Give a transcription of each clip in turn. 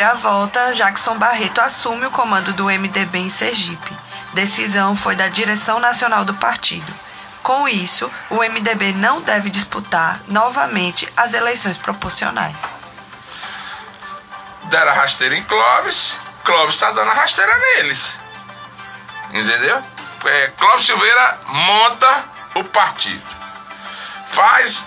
reviravolta, Jackson Barreto assume o comando do MDB em Sergipe. Decisão foi da direção nacional do partido. Com isso, o MDB não deve disputar novamente as eleições proporcionais. Deram a rasteira em Clóvis, Clóvis está dando a rasteira neles. Entendeu? É, Clóvis Silveira monta o partido. Faz,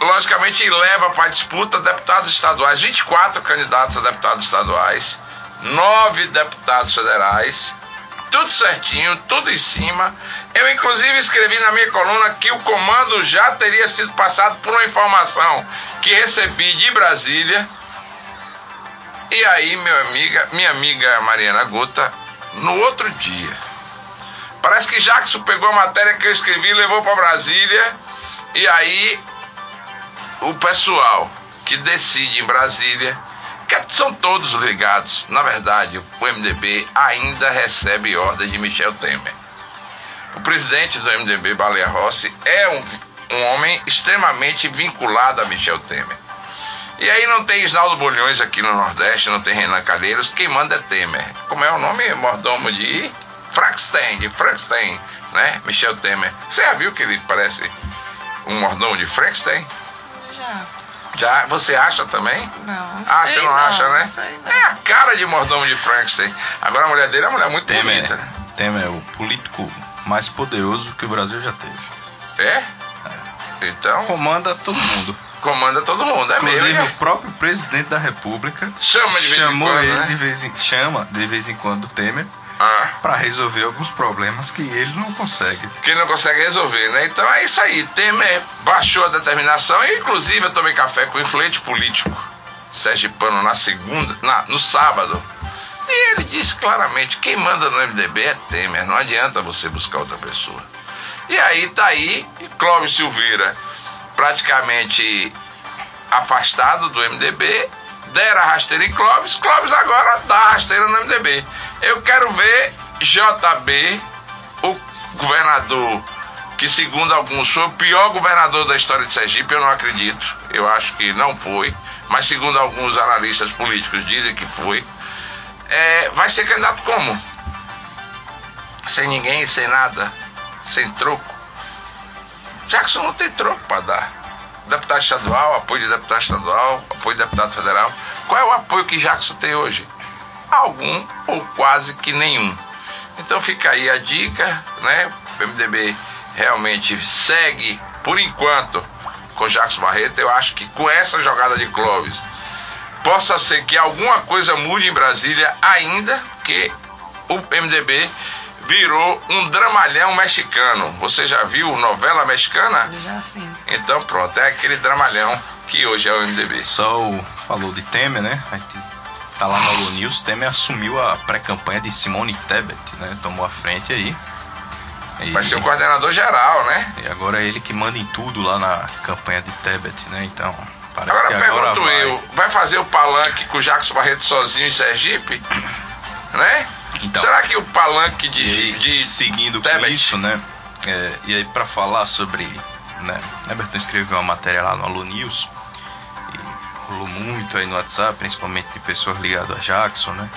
logicamente, leva para a disputa deputados estaduais, 24 candidatos a deputados estaduais, 9 deputados federais tudo certinho, tudo em cima. Eu, inclusive, escrevi na minha coluna que o comando já teria sido passado por uma informação que recebi de Brasília. E aí, amiga, minha amiga Mariana Guta, no outro dia, parece que Jackson pegou a matéria que eu escrevi levou para Brasília. E aí, o pessoal que decide em Brasília que são todos ligados. Na verdade, o MDB ainda recebe ordem de Michel Temer. O presidente do MDB, Baleia Rossi, é um, um homem extremamente vinculado a Michel Temer. E aí não tem Isnaldo Bolhões aqui no Nordeste, não tem Renan Calheiros, quem manda é Temer. Como é o nome? Mordomo de Frankenstein, de Frankenstein, né? Michel Temer. Você já viu que ele parece um mordomo de Frankenstein? Já. Já, você acha também? Não. Ah, sei você não, não, acha, né? sei não. É a cara de mordomo de Frankenstein. Agora a mulher dele é uma mulher muito Temer, bonita. Temer é o político mais poderoso que o Brasil já teve. É? Então, Comanda todo mundo. comanda todo mundo, é Inclusive mesmo. o próprio presidente da República Chama de vez em chamou quando, ele né? de vez em, chama de vez em quando o Temer Ah, para resolver alguns problemas que ele não consegue. que não consegue resolver, né? Então é isso aí. Temer baixou a determinação e, inclusive, eu tomei café com o influente político Sergipano na segunda, na, no sábado. E ele disse claramente: quem manda no MDB é Temer, não adianta você buscar outra pessoa. E aí tá aí, Clóvis Silveira, praticamente afastado do MDB, deram a rasteira em Clóvis, Clóvis agora dá a rasteira no MDB. Eu quero ver JB, o governador que segundo alguns foi o pior governador da história de Sergipe, eu não acredito, eu acho que não foi, mas segundo alguns analistas políticos dizem que foi, é, vai ser candidato como? Sem ninguém, sem nada, sem troco. Jackson não tem troco para dar. Deputado estadual, apoio de deputado estadual, apoio de deputado federal. Qual é o apoio que Jackson tem hoje? Algum ou quase que nenhum. Então fica aí a dica, né? O MDB realmente segue, por enquanto, com Jackson Barreto. Eu acho que com essa jogada de Clóvis, possa ser que alguma coisa mude em Brasília ainda, que o MDB virou um dramalhão mexicano. Você já viu novela mexicana? Já sim. Então pronto, é aquele dramalhão que hoje é o MDB. Só o, falou de Temer, né? A gente tá lá no Alô News. Temer assumiu a pré-campanha de Simone Tebet, né? Tomou a frente aí. E, Vai ser o coordenador geral, né? e agora é ele que manda em tudo lá na campanha de Tebet, né? Então, parece Agora que agora pergunto vai. eu, vai fazer o palanque com o Jackson Barreto sozinho em Sergipe? Né? Então. Será que o palanque de, aí, de seguindo com isso, né? é, e aí para falar sobre, né? Everton escreveu uma matéria lá no Alô News e rolou muito aí no WhatsApp, principalmente de pessoas ligadas a Jackson, né?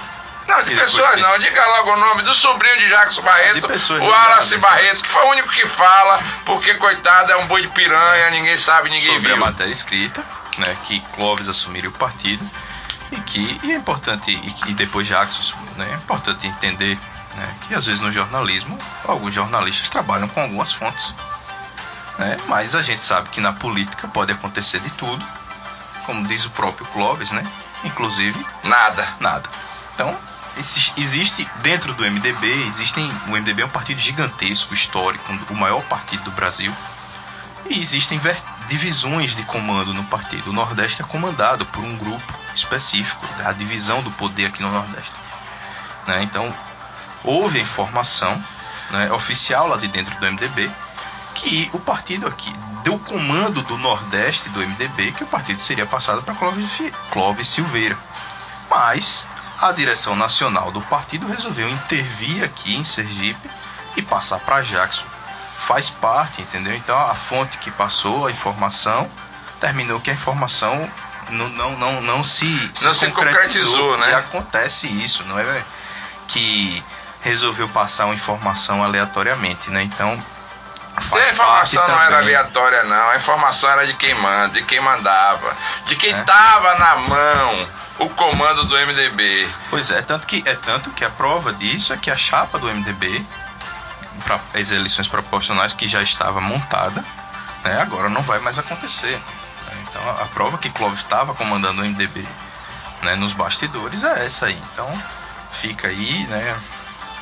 Não, de pessoas não. Diga logo o nome do sobrinho de Jackson Barreto, pessoas o Araci a Barreto, que foi o único que fala, porque coitado é um boi de piranha, ninguém sabe, ninguém sobre a viu. matéria escrita, né, que Clóvis assumiria o partido e que e é importante e que depois Jackson né, é importante entender né, que às vezes no jornalismo alguns jornalistas trabalham com algumas fontes, né, mas a gente sabe que na política pode acontecer de tudo, como diz o próprio Clóvis, né, inclusive Nada. nada. Então, exi- existe dentro do MDB, existem, o MDB é um partido gigantesco, histórico, o maior partido do Brasil. E existem divisões de comando no partido. O Nordeste é comandado por um grupo específico, a divisão do poder aqui no Nordeste. né? Então, houve a informação né, oficial lá de dentro do MDB que o partido aqui deu comando do Nordeste do MDB que o partido seria passado para Clóvis, Clóvis Silveira. Mas a direção nacional do partido resolveu intervir aqui em Sergipe e passar para Jackson. Faz parte, entendeu? Então a fonte que passou a informação terminou que a informação não, não, não, não se, não se concretizou, né? E acontece isso, não é que resolveu passar uma informação aleatoriamente, né? Então Faz a informação não era aleatória, não. A informação era de quem manda, de quem mandava, de quem estava é. na mão o comando do MDB. Pois é, tanto que é tanto que a prova disso é que a chapa do MDB as eleições proporcionais que já estava montada, né, agora não vai mais acontecer. Né? Então a, a prova que Clóvis estava comandando o MDB né, nos bastidores é essa aí. Então fica aí, né,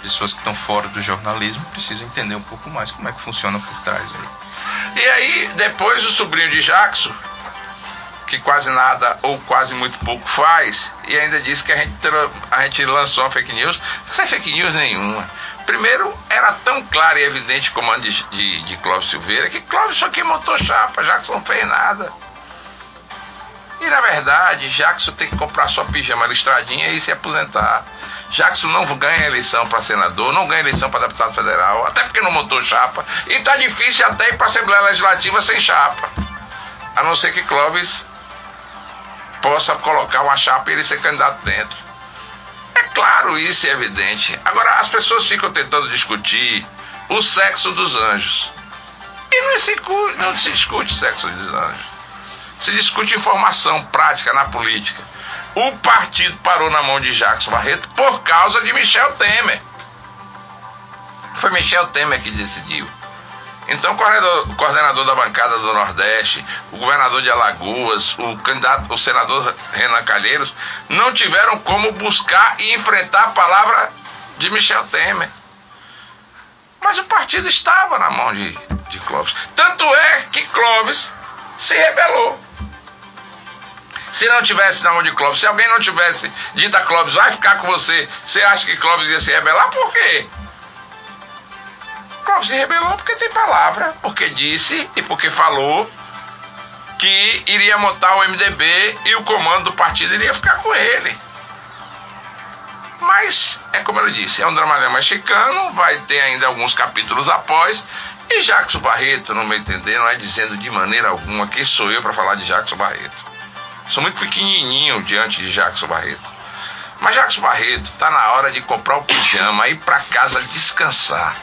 pessoas que estão fora do jornalismo precisam entender um pouco mais como é que funciona por trás aí. E aí, depois o sobrinho de Jackson, que quase nada ou quase muito pouco faz, e ainda disse que a gente, a gente lançou uma fake news, sem fake news nenhuma. Primeiro, era tão claro e evidente o comando de, de, de Clóvis Silveira que Clóvis só que montou chapa, Jackson não fez nada. E na verdade, Jackson tem que comprar sua pijama listradinha e se aposentar. Jackson não ganha eleição para senador, não ganha eleição para deputado federal, até porque não montou chapa. E tá difícil até ir para Assembleia Legislativa sem chapa. A não ser que Clóvis possa colocar uma chapa e ele ser candidato dentro. É claro, isso é evidente. Agora, as pessoas ficam tentando discutir o sexo dos anjos. E não se, não se discute sexo dos anjos. Se discute informação prática na política. O partido parou na mão de Jackson Barreto por causa de Michel Temer. Foi Michel Temer que decidiu. Então o coordenador, o coordenador, da bancada do Nordeste, o governador de Alagoas, o candidato, o senador Renan Calheiros, não tiveram como buscar e enfrentar a palavra de Michel Temer. Mas o partido estava na mão de, de Clóvis. Tanto é que Clóvis se rebelou. Se não tivesse na mão de Clóvis, se alguém não tivesse dito a Clóvis, vai ficar com você, você acha que Clóvis ia se rebelar? Por quê? Se rebelou porque tem palavra, porque disse e porque falou que iria montar o MDB e o comando do partido iria ficar com ele. Mas, é como eu disse, é um dramalhão mexicano, vai ter ainda alguns capítulos após. E Jackson Barreto, no meu entender, não é dizendo de maneira alguma quem sou eu para falar de Jackson Barreto. Sou muito pequenininho diante de Jackson Barreto. Mas Jackson Barreto, tá na hora de comprar o pijama, ir para casa descansar.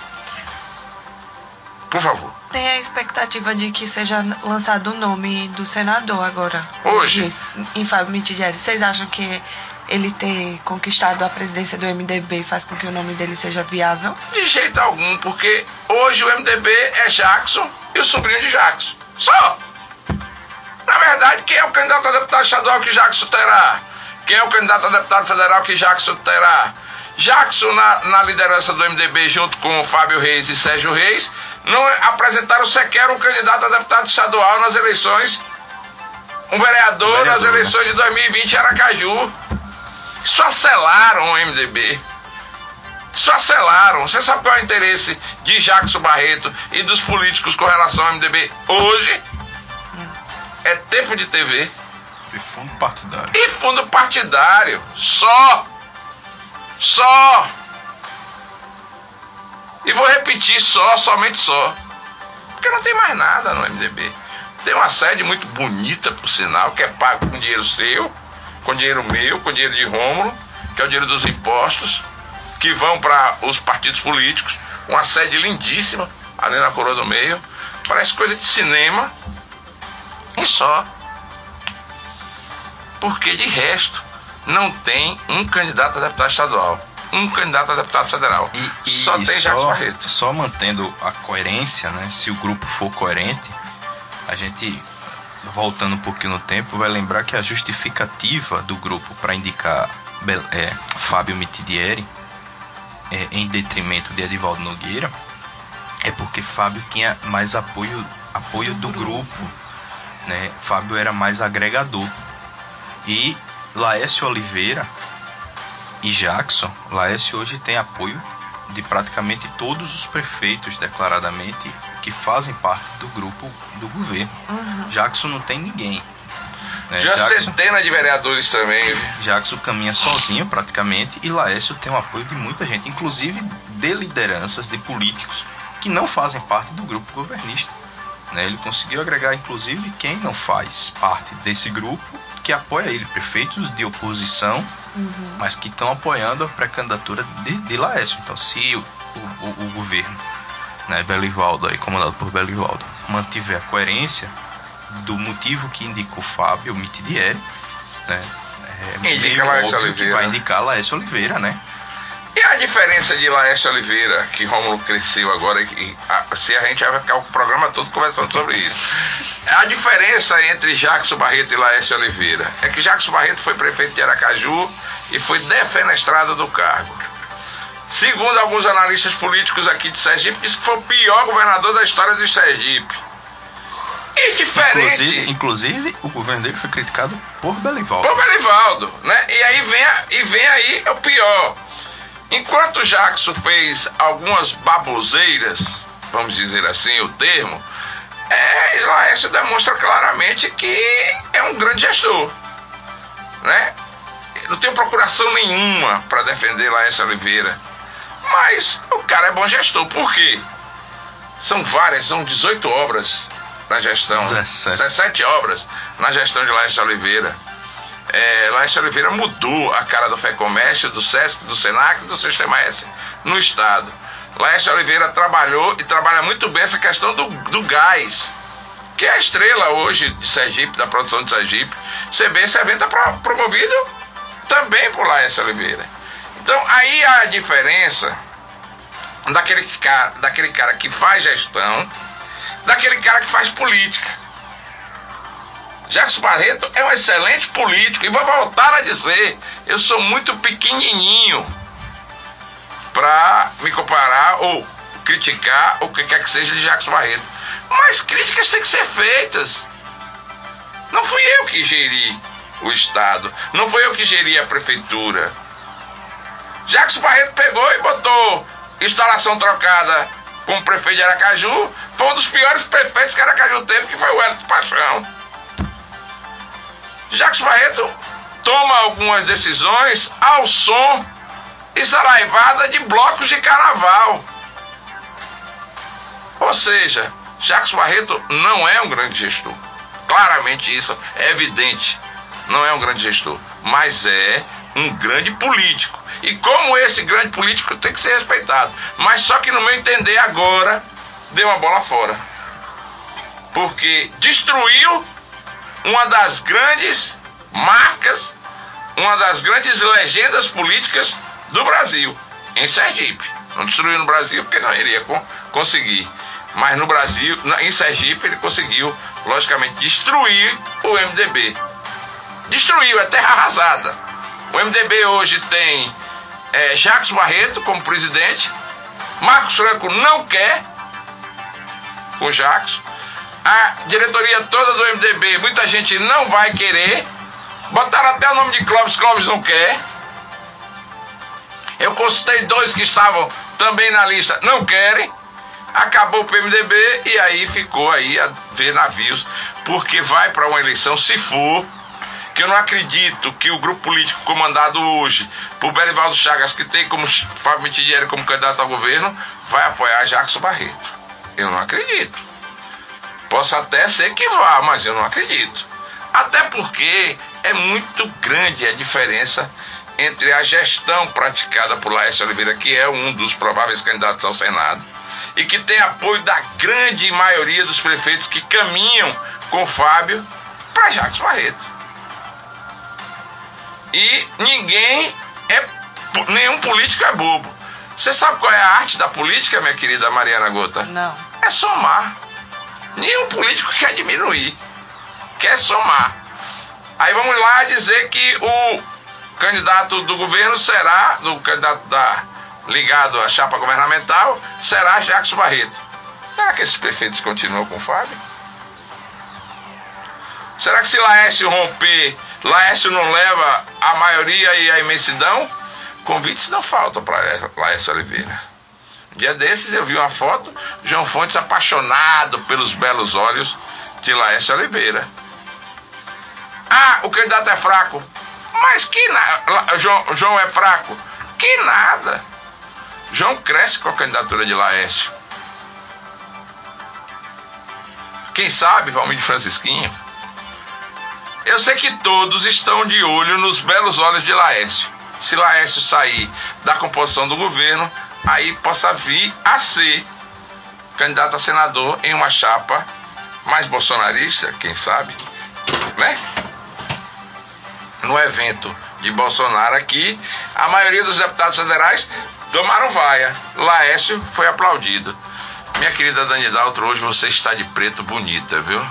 Por favor. Tem a expectativa de que seja lançado o nome do senador agora. Hoje? Em Fábio Mitidieri. Vocês acham que ele ter conquistado a presidência do MDB faz com que o nome dele seja viável? De jeito algum, porque hoje o MDB é Jackson e o sobrinho de Jackson. Só! Na verdade, quem é o candidato a deputado estadual que Jackson terá? Quem é o candidato a deputado federal que Jackson terá? Jackson, na, na liderança do MDB, junto com Fábio Reis e Sérgio Reis, não apresentaram sequer um candidato a deputado estadual nas eleições, um vereador, vereador nas né? eleições de 2020 em Aracaju. Isso acelaram o MDB. Isso acelaram. Você sabe qual é o interesse de Jackson Barreto e dos políticos com relação ao MDB hoje? é tempo de TV. E fundo partidário. E fundo partidário. Só. Só. E vou repetir só, somente só. Porque não tem mais nada no MDB. Tem uma sede muito bonita, por sinal, que é pago com dinheiro seu, com dinheiro meu, com dinheiro de Rômulo, que é o dinheiro dos impostos, que vão para os partidos políticos. Uma sede lindíssima, ali na Coroa do Meio. Parece coisa de cinema. E só. Porque de resto não tem um candidato a deputado estadual, um candidato a deputado federal. E, e só tem Jacques Barreto. Só mantendo a coerência, né? Se o grupo for coerente, a gente voltando um pouquinho no tempo, vai lembrar que a justificativa do grupo para indicar é, Fábio Mitidieri é, em detrimento de Edivaldo Nogueira é porque Fábio tinha mais apoio, apoio do grupo né? Fábio era mais agregador. E Laércio Oliveira e Jackson, Laércio hoje tem apoio de praticamente todos os prefeitos declaradamente que fazem parte do grupo do governo. Uhum. Jackson não tem ninguém. Né? Já Jackson, centenas de vereadores também. Jackson caminha sozinho praticamente e Laércio tem o apoio de muita gente, inclusive de lideranças, de políticos que não fazem parte do grupo governista. Né? Ele conseguiu agregar, inclusive, quem não faz parte desse grupo que apoia ele, prefeitos de oposição, uhum. mas que estão apoiando a pré-candidatura de, de Laércio. Então, se o, o, o governo, né, Belivaldo, aí, comandado por Belivaldo, mantiver a coerência do motivo que indica o Fábio Mitidieri, né, é indica Laércio Oliveira. vai indicar Laércio Oliveira, né? E a diferença de Laércio Oliveira, que Rômulo cresceu agora, e, a, se a gente vai ficar o programa todo conversando sobre isso. A diferença entre Jackson Barreto e Laércio Oliveira é que Jackson Barreto foi prefeito de Aracaju e foi defenestrado do cargo. Segundo alguns analistas políticos aqui de Sergipe, disse que foi o pior governador da história do Sergipe. E diferente. Inclusive, inclusive, o governo dele foi criticado por Belivaldo. Por Belivaldo, né? E aí vem, e vem aí o pior. Enquanto Jackson fez algumas baboseiras, vamos dizer assim o termo, é, Laércio demonstra claramente que é um grande gestor. Né? Não tenho procuração nenhuma para defender Laércio Oliveira. Mas o cara é bom gestor. Por quê? São várias, são 18 obras na gestão. 17. 17 obras na gestão de Laércio Oliveira é, Laércio Oliveira mudou a cara do FEComércio, do SESC, do SENAC do Sistema S no Estado. Laércio Oliveira trabalhou e trabalha muito bem essa questão do, do gás, que é a estrela hoje de Sergipe, da produção de Sergipe. CB esse evento é promovido também por Laércio Oliveira. Então aí a diferença daquele cara, daquele cara que faz gestão, daquele cara que faz política. Jackson Barreto é um excelente político e vou voltar a dizer, eu sou muito pequenininho para me comparar ou criticar o que quer que seja de Jackson Barreto. Mas críticas têm que ser feitas. Não fui eu que geri o Estado, não foi eu que geri a prefeitura. Jackson Barreto pegou e botou instalação trocada com o prefeito de Aracaju, foi um dos piores prefeitos que Aracaju teve, que foi o Hélio Paixão. Jacques Barreto toma algumas decisões ao som e saraivada de blocos de carnaval. Ou seja, Jacques Barreto não é um grande gestor. Claramente isso é evidente. Não é um grande gestor, mas é um grande político. E como esse grande político tem que ser respeitado. Mas só que no meu entender agora deu uma bola fora. Porque destruiu uma das grandes marcas, uma das grandes legendas políticas do Brasil, em Sergipe. Não destruiu no Brasil porque não iria conseguir. Mas no Brasil, em Sergipe, ele conseguiu, logicamente, destruir o MDB. Destruiu, é terra arrasada. O MDB hoje tem é, Jacques Barreto como presidente. Marcos Franco não quer o Jacques a diretoria toda do MDB, muita gente não vai querer. Botaram até o nome de Clóvis, Clóvis não quer. Eu consultei dois que estavam também na lista, não querem. Acabou o PMDB e aí ficou aí a ver navios, porque vai para uma eleição, se for, que eu não acredito que o grupo político comandado hoje por Berivaldo Chagas, que tem como Fábio Mitidieri como candidato ao governo, vai apoiar Jackson Barreto. Eu não acredito. Posso até ser que vá, mas eu não acredito. Até porque é muito grande a diferença entre a gestão praticada por Laércio Oliveira, que é um dos prováveis candidatos ao Senado, e que tem apoio da grande maioria dos prefeitos que caminham com Fábio para Jacques Barreto. E ninguém é. Nenhum político é bobo. Você sabe qual é a arte da política, minha querida Mariana Gota? Não. É somar. Nenhum político quer diminuir, quer somar. Aí vamos lá dizer que o candidato do governo será, do candidato da, ligado à chapa governamental, será Jacques Barreto. Será que esses prefeitos continuam com o Fábio? Será que se Laércio romper, Laércio não leva a maioria e a imensidão? Convites não faltam para Laércio Oliveira. Dia desses eu vi uma foto, João Fontes apaixonado pelos belos olhos de Laércio Oliveira. Ah, o candidato é fraco. Mas que nada. João, João é fraco. Que nada. João cresce com a candidatura de Laércio. Quem sabe, Valmir de Francisquinho? Eu sei que todos estão de olho nos belos olhos de Laércio. Se Laércio sair da composição do governo, aí possa vir a ser candidato a senador em uma chapa mais bolsonarista, quem sabe, né? No evento de Bolsonaro aqui, a maioria dos deputados federais tomaram vaia. Laércio foi aplaudido. Minha querida Dani Daltro, hoje você está de preto bonita, viu?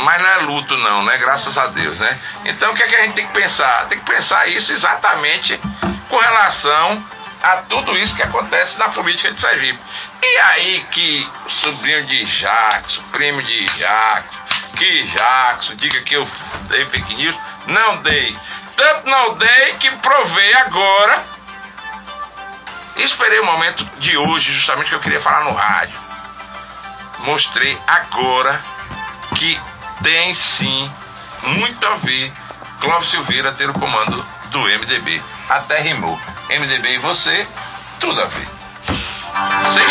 Mas não é luto, não, né? Graças a Deus, né? Então o que, é que a gente tem que pensar? Tem que pensar isso exatamente com relação a tudo isso que acontece na política de Sergipe. E aí que o sobrinho de Jackson, primo de Jackson, que Jackson diga que eu dei fake news, não dei. Tanto não dei que provei agora. Esperei o momento de hoje, justamente que eu queria falar no rádio. Mostrei agora que tem sim muito a ver Clóvis Silveira ter o comando do MDB. Até rimou. MDB e você, tudo a ver.